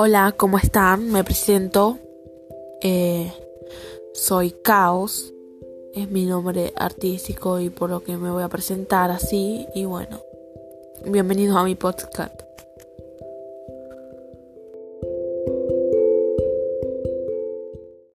Hola, ¿cómo están? Me presento. Eh, soy Caos. Es mi nombre artístico y por lo que me voy a presentar así. Y bueno, bienvenidos a mi podcast.